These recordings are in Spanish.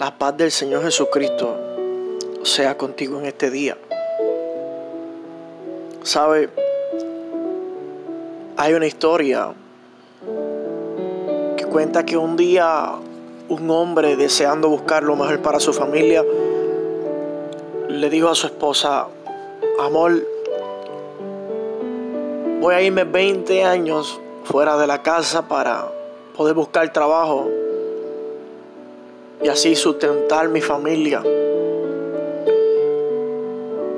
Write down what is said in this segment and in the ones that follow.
La paz del Señor Jesucristo sea contigo en este día. Sabe, hay una historia que cuenta que un día un hombre deseando buscar lo mejor para su familia le dijo a su esposa, amor, voy a irme 20 años fuera de la casa para poder buscar trabajo y así sustentar mi familia.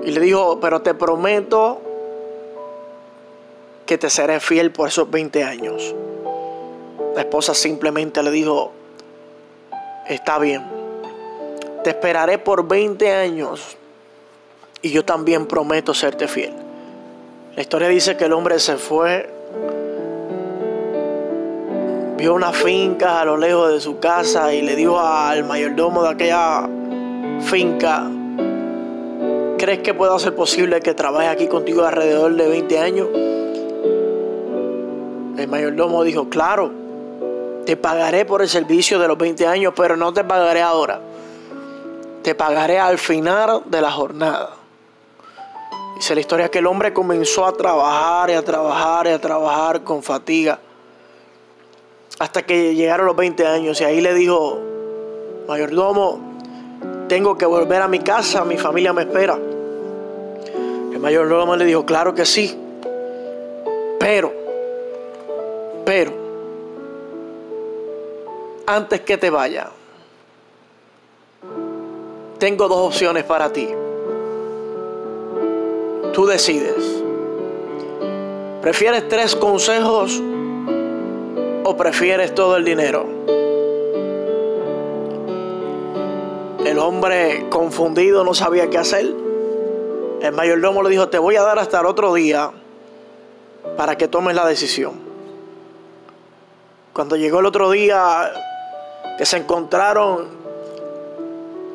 Y le dijo, pero te prometo que te seré fiel por esos 20 años. La esposa simplemente le dijo, está bien, te esperaré por 20 años y yo también prometo serte fiel. La historia dice que el hombre se fue vio una finca a lo lejos de su casa y le dijo al mayordomo de aquella finca, ¿crees que pueda ser posible que trabaje aquí contigo alrededor de 20 años? El mayordomo dijo, claro, te pagaré por el servicio de los 20 años, pero no te pagaré ahora. Te pagaré al final de la jornada. Dice la historia que el hombre comenzó a trabajar y a trabajar y a trabajar con fatiga hasta que llegaron los 20 años y ahí le dijo, mayordomo, tengo que volver a mi casa, mi familia me espera. El mayordomo le dijo, claro que sí, pero, pero, antes que te vaya, tengo dos opciones para ti. Tú decides. ¿Prefieres tres consejos o prefieres todo el dinero? El hombre confundido no sabía qué hacer. El mayordomo le dijo, te voy a dar hasta el otro día para que tomes la decisión. Cuando llegó el otro día que se encontraron,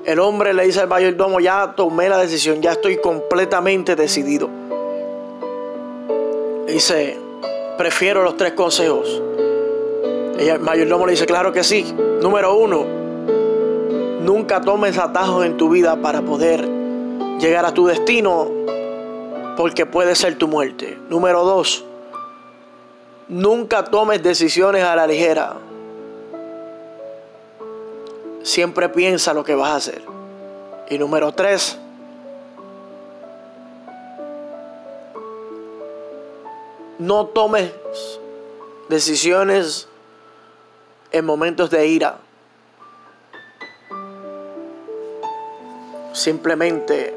el hombre le dice al mayordomo, ya tomé la decisión, ya estoy completamente decidido. Dice, prefiero los tres consejos. El mayordomo le dice, claro que sí. Número uno, nunca tomes atajos en tu vida para poder llegar a tu destino porque puede ser tu muerte. Número dos, nunca tomes decisiones a la ligera. Siempre piensa lo que vas a hacer. Y número tres, no tomes decisiones en momentos de ira. Simplemente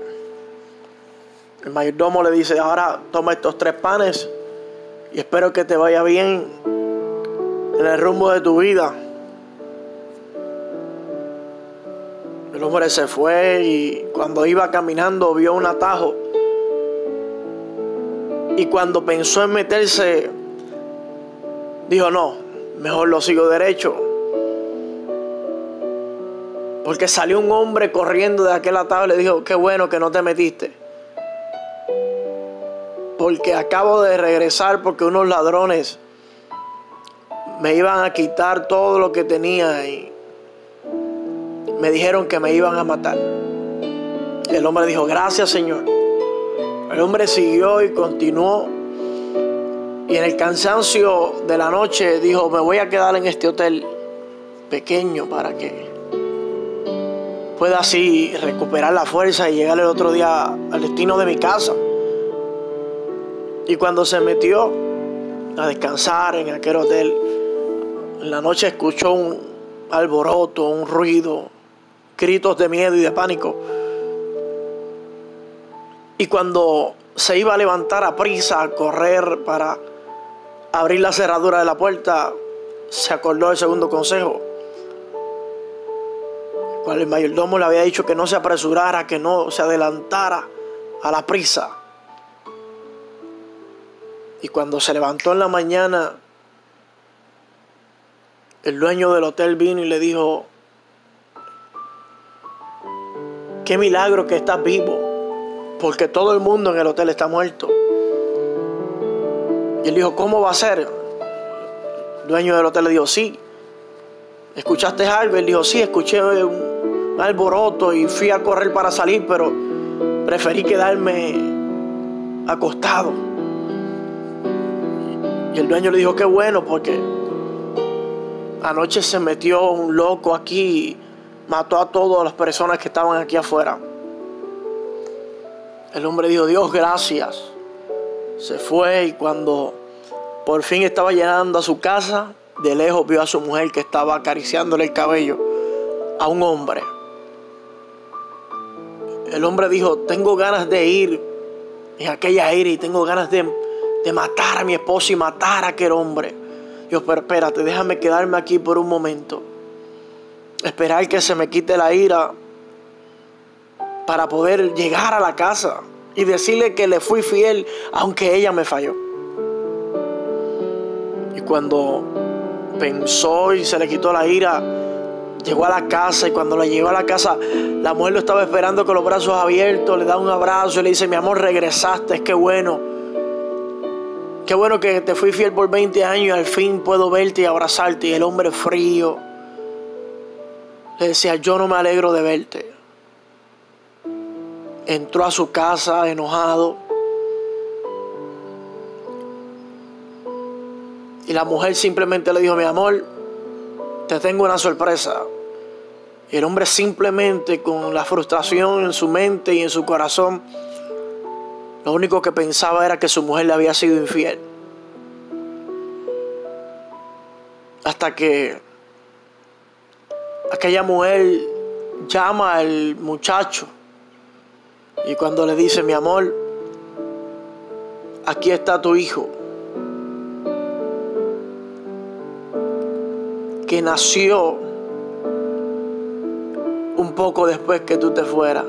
el mayordomo le dice, ahora toma estos tres panes y espero que te vaya bien en el rumbo de tu vida. El hombre se fue y cuando iba caminando vio un atajo. Y cuando pensó en meterse, dijo, no, mejor lo sigo derecho. Porque salió un hombre corriendo de aquel atado y le dijo, qué bueno que no te metiste. Porque acabo de regresar porque unos ladrones me iban a quitar todo lo que tenía y me dijeron que me iban a matar. El hombre dijo, gracias Señor. El hombre siguió y continuó y en el cansancio de la noche dijo, me voy a quedar en este hotel pequeño para que pueda así recuperar la fuerza y llegar el otro día al destino de mi casa. Y cuando se metió a descansar en aquel hotel, en la noche escuchó un alboroto, un ruido, gritos de miedo y de pánico. Y cuando se iba a levantar a prisa, a correr para abrir la cerradura de la puerta, se acordó del segundo consejo. cual el mayordomo le había dicho que no se apresurara, que no se adelantara a la prisa. Y cuando se levantó en la mañana, el dueño del hotel vino y le dijo, qué milagro que estás vivo, porque todo el mundo en el hotel está muerto. Y él dijo, ¿cómo va a ser? El dueño del hotel le dijo, sí. ¿Escuchaste algo? Él dijo, sí, escuché un alboroto y fui a correr para salir, pero preferí quedarme acostado. Y el dueño le dijo, qué bueno, porque anoche se metió un loco aquí y mató a todas las personas que estaban aquí afuera. El hombre dijo, Dios, gracias. Se fue y cuando por fin estaba llegando a su casa, de lejos vio a su mujer que estaba acariciándole el cabello a un hombre. El hombre dijo, tengo ganas de ir en aquella ira y tengo ganas de, de matar a mi esposo y matar a aquel hombre. Dios, pero espérate, déjame quedarme aquí por un momento. Esperar que se me quite la ira para poder llegar a la casa y decirle que le fui fiel aunque ella me falló. Y cuando pensó y se le quitó la ira, llegó a la casa y cuando la llegó a la casa, la mujer lo estaba esperando con los brazos abiertos, le da un abrazo y le dice, mi amor, regresaste, es que bueno. Qué bueno que te fui fiel por 20 años y al fin puedo verte y abrazarte. Y el hombre frío le decía, yo no me alegro de verte. Entró a su casa enojado. Y la mujer simplemente le dijo, mi amor, te tengo una sorpresa. Y el hombre simplemente con la frustración en su mente y en su corazón, lo único que pensaba era que su mujer le había sido infiel. Hasta que aquella mujer llama al muchacho y cuando le dice, mi amor, aquí está tu hijo, que nació un poco después que tú te fueras.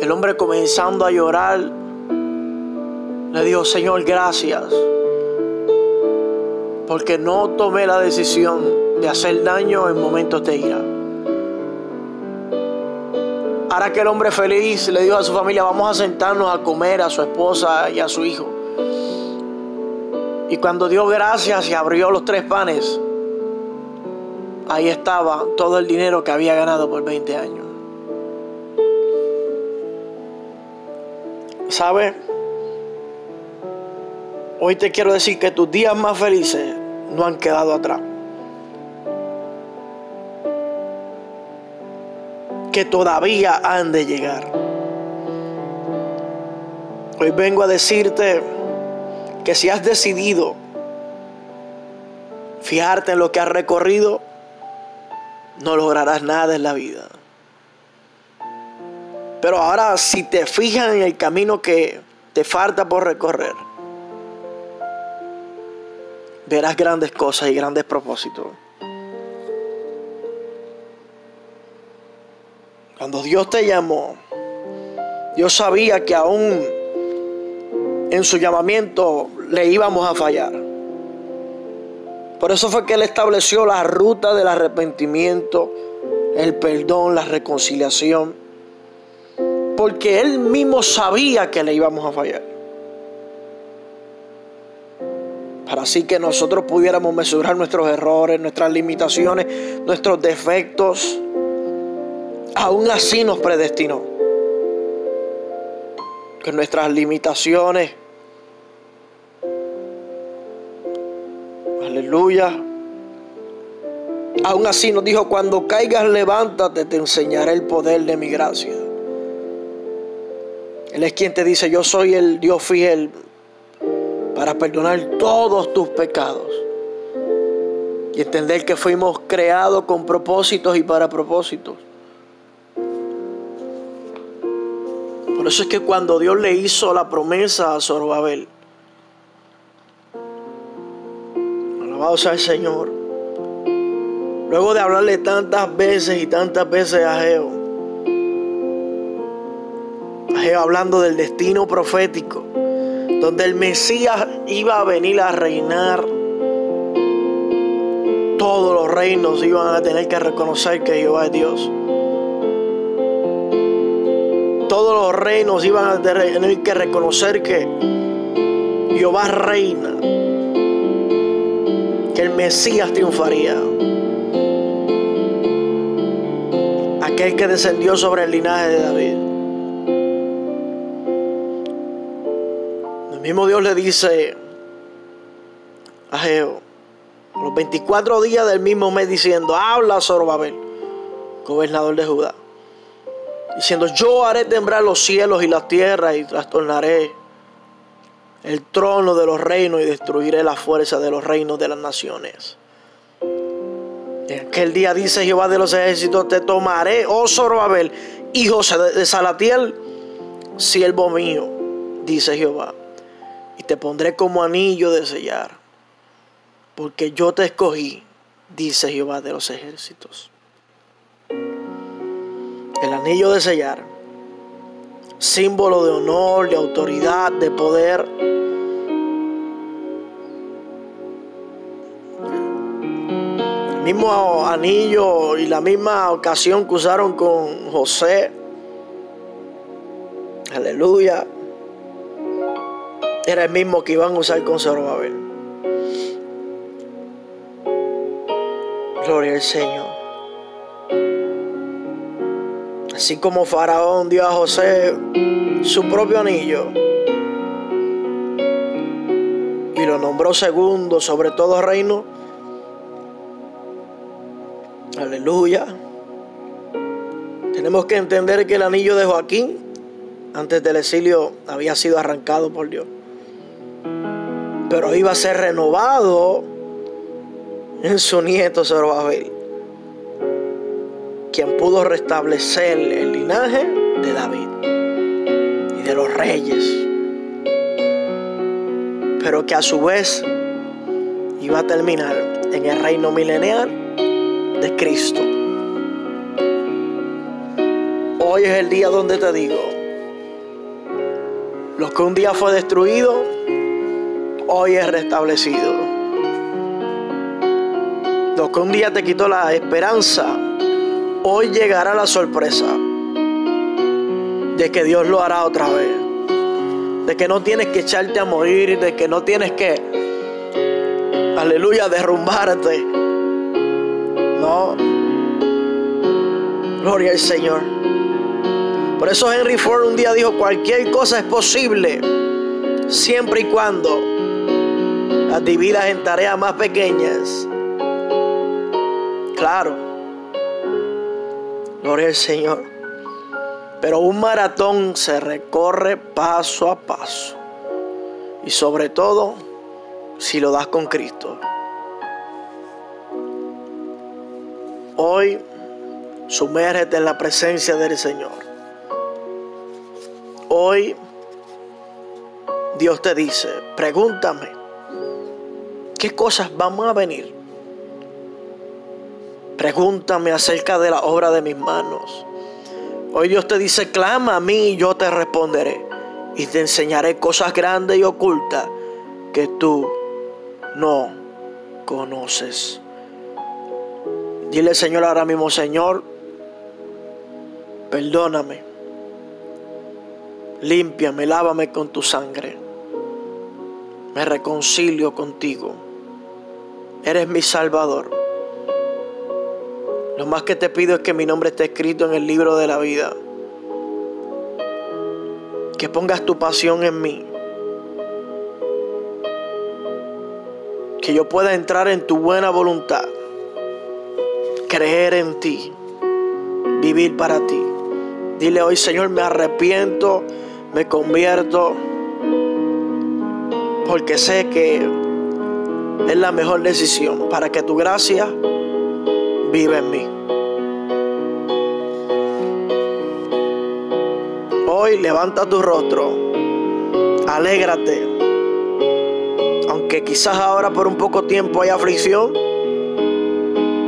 El hombre comenzando a llorar, le dijo, Señor, gracias, porque no tomé la decisión de hacer daño en momentos de ira. Ahora que el hombre feliz le dijo a su familia, vamos a sentarnos a comer a su esposa y a su hijo. Y cuando dio gracias y abrió los tres panes, ahí estaba todo el dinero que había ganado por 20 años. ¿Sabe? Hoy te quiero decir que tus días más felices no han quedado atrás. Que todavía han de llegar. Hoy vengo a decirte que si has decidido fijarte en lo que has recorrido, no lograrás nada en la vida. Pero ahora si te fijas en el camino que te falta por recorrer, verás grandes cosas y grandes propósitos. Cuando Dios te llamó, Dios sabía que aún en su llamamiento le íbamos a fallar. Por eso fue que Él estableció la ruta del arrepentimiento, el perdón, la reconciliación. Porque Él mismo sabía que le íbamos a fallar. Para así que nosotros pudiéramos mesurar nuestros errores, nuestras limitaciones, nuestros defectos. Aún así nos predestinó. Que nuestras limitaciones, Aleluya. Aún así nos dijo, cuando caigas levántate, te enseñaré el poder de mi gracia. Él es quien te dice, yo soy el Dios fiel para perdonar todos tus pecados. Y entender que fuimos creados con propósitos y para propósitos. Por eso es que cuando Dios le hizo la promesa a Zorobabel, Alabado sea el Señor. Luego de hablarle tantas veces y tantas veces a Geo, a Geo hablando del destino profético, donde el Mesías iba a venir a reinar, todos los reinos iban a tener que reconocer que Jehová es Dios. Todos los reinos iban a tener que reconocer que Jehová reina, que el Mesías triunfaría. Aquel que descendió sobre el linaje de David. El mismo Dios le dice a Jehová los 24 días del mismo mes diciendo, habla Zorobabel, gobernador de Judá, diciendo, yo haré temblar los cielos y las tierras y trastornaré el trono de los reinos y destruiré la fuerza de los reinos de las naciones. En aquel día dice Jehová de los ejércitos, te tomaré, oh Zorobabel, hijo de Salatiel, siervo mío, dice Jehová, y te pondré como anillo de sellar porque yo te escogí, dice Jehová de los ejércitos. El anillo de sellar, símbolo de honor, de autoridad, de poder. El mismo anillo y la misma ocasión que usaron con José. Aleluya. Era el mismo que iban a usar con Zorobabel. Gloria al Señor. Así como Faraón dio a José su propio anillo y lo nombró segundo sobre todo reino. Aleluya. Tenemos que entender que el anillo de Joaquín antes del exilio había sido arrancado por Dios. Pero iba a ser renovado en su nieto Zorobabel, quien pudo restablecer el linaje de David y de los reyes, pero que a su vez iba a terminar en el reino milenial de Cristo. Hoy es el día donde te digo, lo que un día fue destruido, hoy es restablecido. Lo que un día te quitó la esperanza, hoy llegará la sorpresa de que Dios lo hará otra vez. De que no tienes que echarte a morir, de que no tienes que, aleluya, derrumbarte. No. Gloria al Señor. Por eso Henry Ford un día dijo, cualquier cosa es posible, siempre y cuando las dividas en tareas más pequeñas claro. Gloria al Señor. Pero un maratón se recorre paso a paso. Y sobre todo, si lo das con Cristo. Hoy, sumérgete en la presencia del Señor. Hoy, Dios te dice, pregúntame, ¿qué cosas van a venir? Pregúntame acerca de la obra de mis manos. Hoy Dios te dice, clama a mí y yo te responderé. Y te enseñaré cosas grandes y ocultas que tú no conoces. Dile Señor ahora mismo, Señor, perdóname. Límpiame, lávame con tu sangre. Me reconcilio contigo. Eres mi Salvador. Lo más que te pido es que mi nombre esté escrito en el libro de la vida. Que pongas tu pasión en mí. Que yo pueda entrar en tu buena voluntad. Creer en ti. Vivir para ti. Dile hoy, Señor, me arrepiento, me convierto. Porque sé que es la mejor decisión para que tu gracia vive en mí. Hoy levanta tu rostro, alégrate, aunque quizás ahora por un poco tiempo hay aflicción,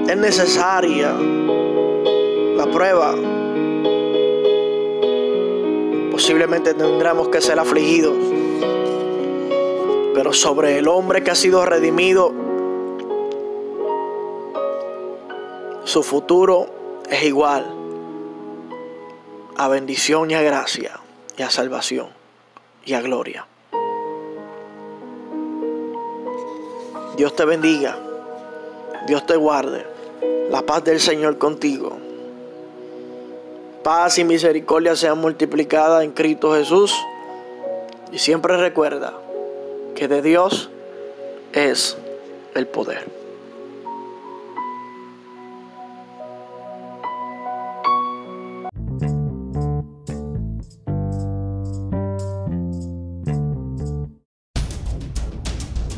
es necesaria la prueba. Posiblemente tendremos que ser afligidos. Pero sobre el hombre que ha sido redimido, su futuro es igual a bendición y a gracia y a salvación y a gloria. Dios te bendiga. Dios te guarde. La paz del Señor contigo. Paz y misericordia sean multiplicadas en Cristo Jesús. Y siempre recuerda que de Dios es el poder.